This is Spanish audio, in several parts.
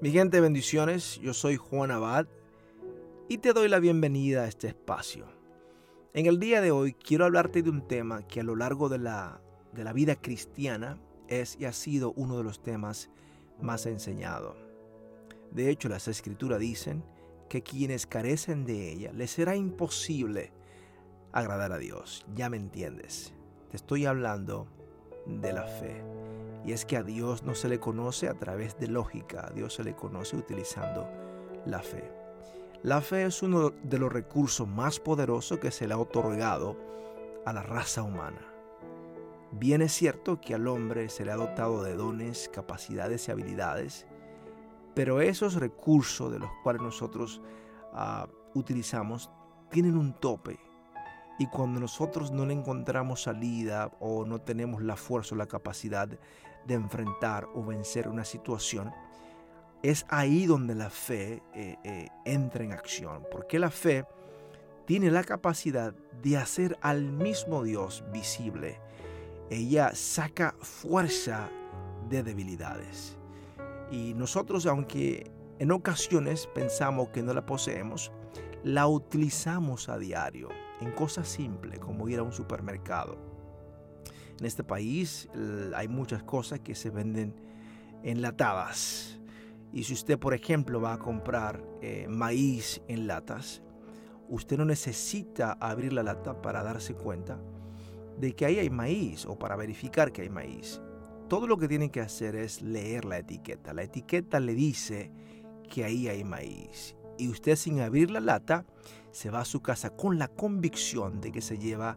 Mi gente, bendiciones. Yo soy Juan Abad y te doy la bienvenida a este espacio. En el día de hoy quiero hablarte de un tema que a lo largo de la, de la vida cristiana es y ha sido uno de los temas más enseñados. De hecho, las escrituras dicen que quienes carecen de ella les será imposible agradar a Dios. Ya me entiendes. Te estoy hablando de la fe. Y es que a Dios no se le conoce a través de lógica, a Dios se le conoce utilizando la fe. La fe es uno de los recursos más poderosos que se le ha otorgado a la raza humana. Bien es cierto que al hombre se le ha dotado de dones, capacidades y habilidades, pero esos recursos de los cuales nosotros uh, utilizamos tienen un tope. Y cuando nosotros no le encontramos salida o no tenemos la fuerza o la capacidad de enfrentar o vencer una situación, es ahí donde la fe eh, eh, entra en acción. Porque la fe tiene la capacidad de hacer al mismo Dios visible. Ella saca fuerza de debilidades. Y nosotros, aunque en ocasiones pensamos que no la poseemos, la utilizamos a diario en cosas simples como ir a un supermercado en este país hay muchas cosas que se venden enlatadas. Y si usted, por ejemplo, va a comprar eh, maíz en latas, usted no necesita abrir la lata para darse cuenta de que ahí hay maíz o para verificar que hay maíz. Todo lo que tiene que hacer es leer la etiqueta. La etiqueta le dice que ahí hay maíz. Y usted sin abrir la lata se va a su casa con la convicción de que se lleva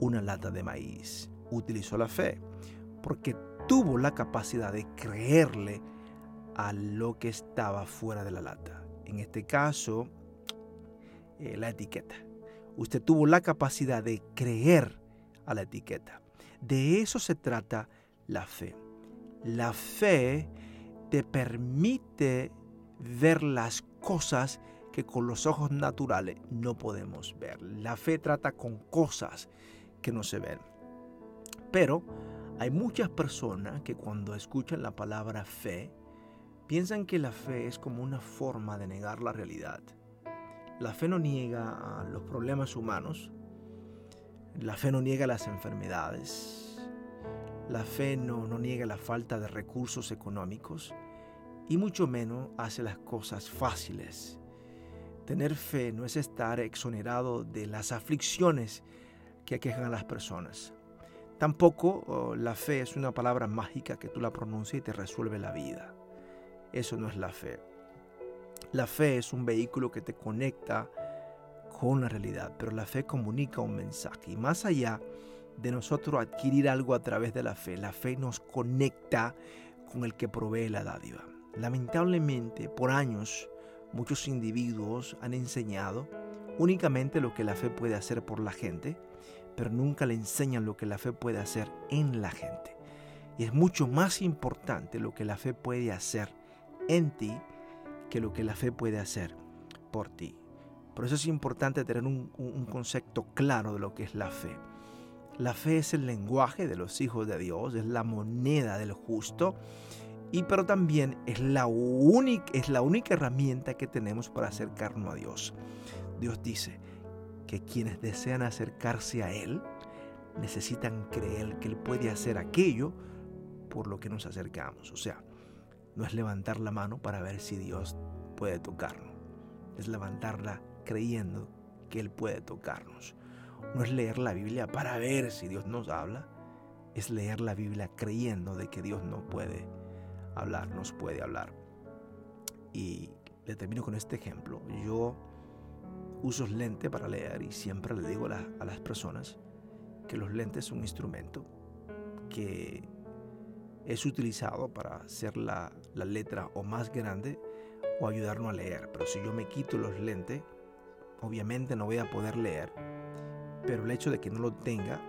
una lata de maíz utilizó la fe, porque tuvo la capacidad de creerle a lo que estaba fuera de la lata. En este caso, eh, la etiqueta. Usted tuvo la capacidad de creer a la etiqueta. De eso se trata la fe. La fe te permite ver las cosas que con los ojos naturales no podemos ver. La fe trata con cosas que no se ven. Pero hay muchas personas que cuando escuchan la palabra fe, piensan que la fe es como una forma de negar la realidad. La fe no niega los problemas humanos, la fe no niega las enfermedades, la fe no, no niega la falta de recursos económicos y mucho menos hace las cosas fáciles. Tener fe no es estar exonerado de las aflicciones que aquejan a las personas. Tampoco la fe es una palabra mágica que tú la pronuncias y te resuelve la vida. Eso no es la fe. La fe es un vehículo que te conecta con la realidad, pero la fe comunica un mensaje. Y más allá de nosotros adquirir algo a través de la fe, la fe nos conecta con el que provee la dádiva. Lamentablemente, por años, muchos individuos han enseñado únicamente lo que la fe puede hacer por la gente, pero nunca le enseñan lo que la fe puede hacer en la gente. Y es mucho más importante lo que la fe puede hacer en ti que lo que la fe puede hacer por ti. Por eso es importante tener un, concepto claro de lo que es la fe. La fe es el lenguaje de los hijos de Dios, es la moneda del justo, y pero también es la, única, es la única herramienta que tenemos para acercarnos a Dios. Dios dice, que quienes desean acercarse a Él necesitan creer que Él puede hacer aquello por lo que nos acercamos. O sea, no es levantar la mano para ver si Dios puede tocarnos. Es levantarla creyendo que Él puede tocarnos. No es leer la Biblia para ver si Dios nos habla. Es leer la Biblia creyendo de que Dios no puede hablar, nos puede hablar. Y le termino con este ejemplo. Yo uso lentes para leer y siempre le digo a, las personas que los lentes son un instrumento que es utilizado para hacer la, la, letra o más grande o ayudarnos a leer. Pero si yo me quito los lentes, obviamente no voy a poder leer. Pero el hecho de que no lo tenga,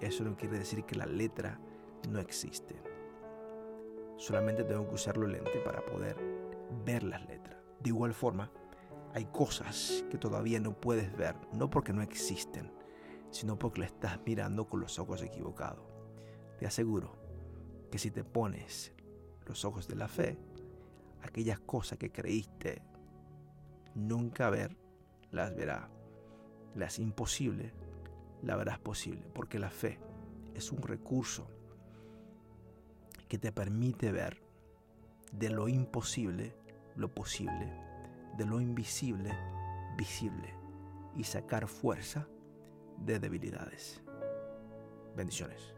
eso no quiere decir que la letra no existe. Solamente tengo que usar los lentes para poder ver las letras. De igual forma, hay cosas que todavía no puedes ver, no porque no existen, sino porque le estás mirando con los ojos equivocados. Te aseguro que si te pones los ojos de la fe, aquellas cosas que creíste nunca ver, las verás. Las imposibles, las verás posible, porque la fe es un recurso que te permite ver de lo imposible lo posible, de lo invisible visible y sacar fuerza de debilidades. Bendiciones.